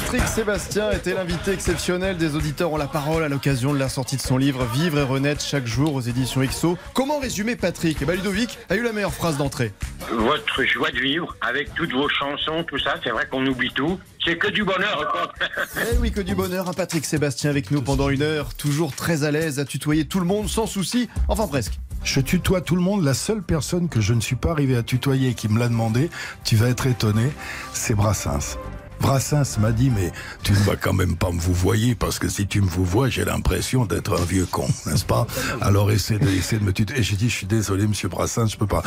Patrick Sébastien était l'invité exceptionnel des auditeurs ont la parole à l'occasion de la sortie de son livre Vivre et renaître chaque jour aux éditions XO. Comment résumer Patrick? Eh ben, Ludovic a eu la meilleure phrase d'entrée. Votre joie de vivre, avec toutes vos chansons, tout ça, c'est vrai qu'on oublie tout. C'est que du bonheur, quoi. Eh oui, que du bonheur, un Patrick Sébastien avec nous pendant une heure, toujours très à l'aise à tutoyer tout le monde sans souci, enfin presque. Je tutoie tout le monde. La seule personne que je ne suis pas arrivé à tutoyer et qui me l'a demandé, tu vas être étonné, c'est Brassens. Brassens m'a dit mais tu ne vas quand même pas me vous voyer parce que si tu me vous vois j'ai l'impression d'être un vieux con n'est-ce pas? Alors essaie de, essaie de me tutoyer et j'ai dit je suis désolé monsieur Brassens je peux pas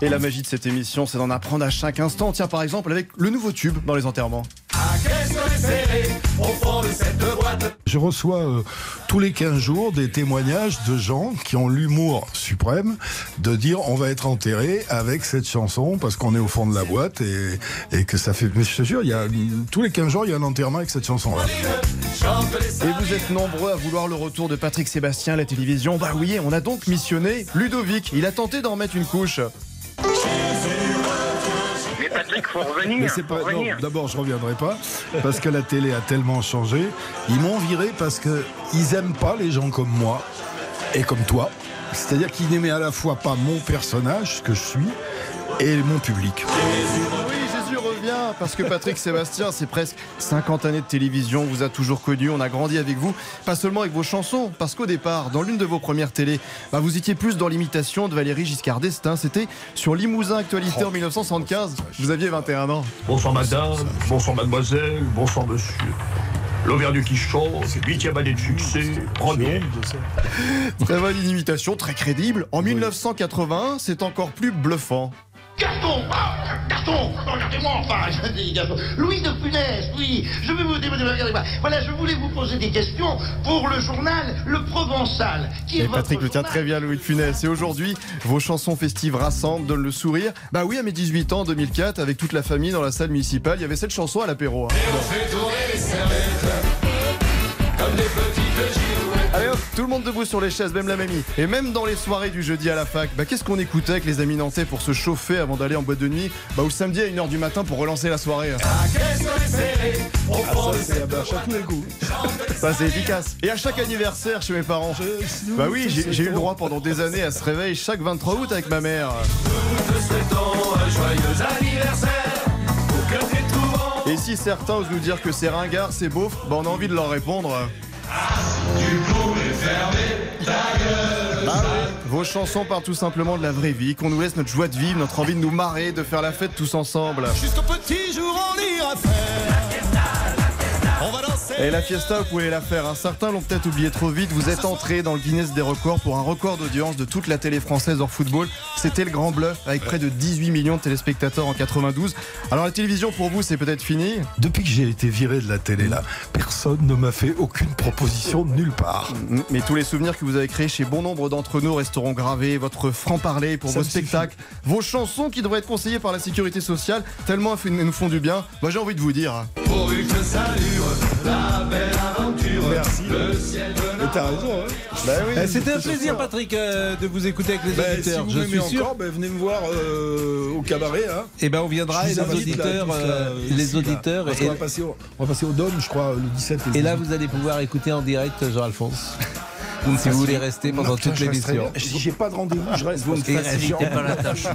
Et la magie de cette émission, c'est d'en apprendre à chaque instant. Tiens, par exemple, avec le nouveau tube dans les enterrements. Je reçois euh, tous les 15 jours des témoignages de gens qui ont l'humour suprême de dire on va être enterré avec cette chanson parce qu'on est au fond de la boîte et, et que ça fait mais je te jure y a tous les 15 jours il y a un enterrement avec cette chanson là Et vous êtes nombreux à vouloir le retour de Patrick Sébastien à la télévision. Bah oui, on a donc missionné Ludovic. Il a tenté d'en mettre une couche. Mais Patrick, faut revenir. D'abord, je reviendrai pas parce que la télé a tellement changé. Ils m'ont viré parce que ils aiment pas les gens comme moi et comme toi. C'est-à-dire qu'ils n'aimaient à la fois pas mon personnage, ce que je suis, et mon public. Oui, Revient parce que Patrick Sébastien, c'est presque 50 années de télévision, on vous a toujours connu, on a grandi avec vous, pas seulement avec vos chansons, parce qu'au départ, dans l'une de vos premières télés, bah, vous étiez plus dans l'imitation de Valérie Giscard d'Estaing, c'était sur Limousin Actualité en 1975, vous aviez 21 ans. Bonsoir madame, bonsoir mademoiselle, bonsoir monsieur. L'Auvergne qui chante, huitième année de succès, première. Très bonne imitation, très crédible. En 1981, c'est encore plus bluffant. Gaston ah, Gaston Regardez-moi enfin je dis Gaston. Louis de Funès, oui Je vais vous regardez-moi. Voilà, je voulais vous poser des questions pour le journal Le Provençal. Qui est Et votre Patrick le tient très bien, Louis de Funès. Et aujourd'hui, vos chansons festives rassemblent, donnent le sourire. Bah oui, à mes 18 ans, en 2004, avec toute la famille dans la salle municipale, il y avait cette chanson à l'apéro. hein. Allez hop, tout le monde debout sur les chaises, même la mamie. Et même dans les soirées du jeudi à la fac, bah qu'est-ce qu'on écoutait avec les amis nantais pour se chauffer avant d'aller en boîte de nuit Bah ou le samedi à 1h du matin pour relancer la soirée. Ça c'est efficace. Et à chaque anniversaire chez mes parents. Bah oui, j'ai j'ai eu le droit pendant des années à ce réveil chaque 23 août avec ma mère. Et si certains osent nous dire que c'est ringard, c'est beauf, bah on a envie de leur répondre. Ah oui, Vos chansons parlent tout simplement de la vraie vie, qu'on nous laisse notre joie de vivre, notre envie de nous marrer, de faire la fête tous ensemble. Et la fiesta, vous pouvez la faire. hein. Certains l'ont peut-être oublié trop vite. Vous êtes entré dans le Guinness des records pour un record d'audience de toute la télé française hors football. C'était le grand bluff avec près de 18 millions de téléspectateurs en 92. Alors la télévision pour vous, c'est peut-être fini? Depuis que j'ai été viré de la télé là, personne ne m'a fait aucune proposition de nulle part. Mais tous les souvenirs que vous avez créés chez bon nombre d'entre nous resteront gravés. Votre franc-parler pour Ça vos suffit. spectacles, vos chansons qui devraient être conseillées par la sécurité sociale, tellement elles nous font du bien. Moi j'ai envie de vous dire. Merci. Mais t'as raison. Hein. Bah oui, Eh, C'était un plaisir. Patrick, euh, de vous écouter avec les si auditeurs. vous Je suis sûr. encore, ben, venez me voir euh, au cabaret. Hein. Et ben on viendra et auditeurs, là, euh, les auditeurs. Et, qu'on va passer au, on va passer au Dôme, je crois, le 17 et le et là, 18. vous allez pouvoir écouter en direct Jean-Alphonse. si vous voulez rester pendant Non, toute l'émission. Si j'ai pas de rendez-vous, je reste. Vous que facilitez pas la tâche.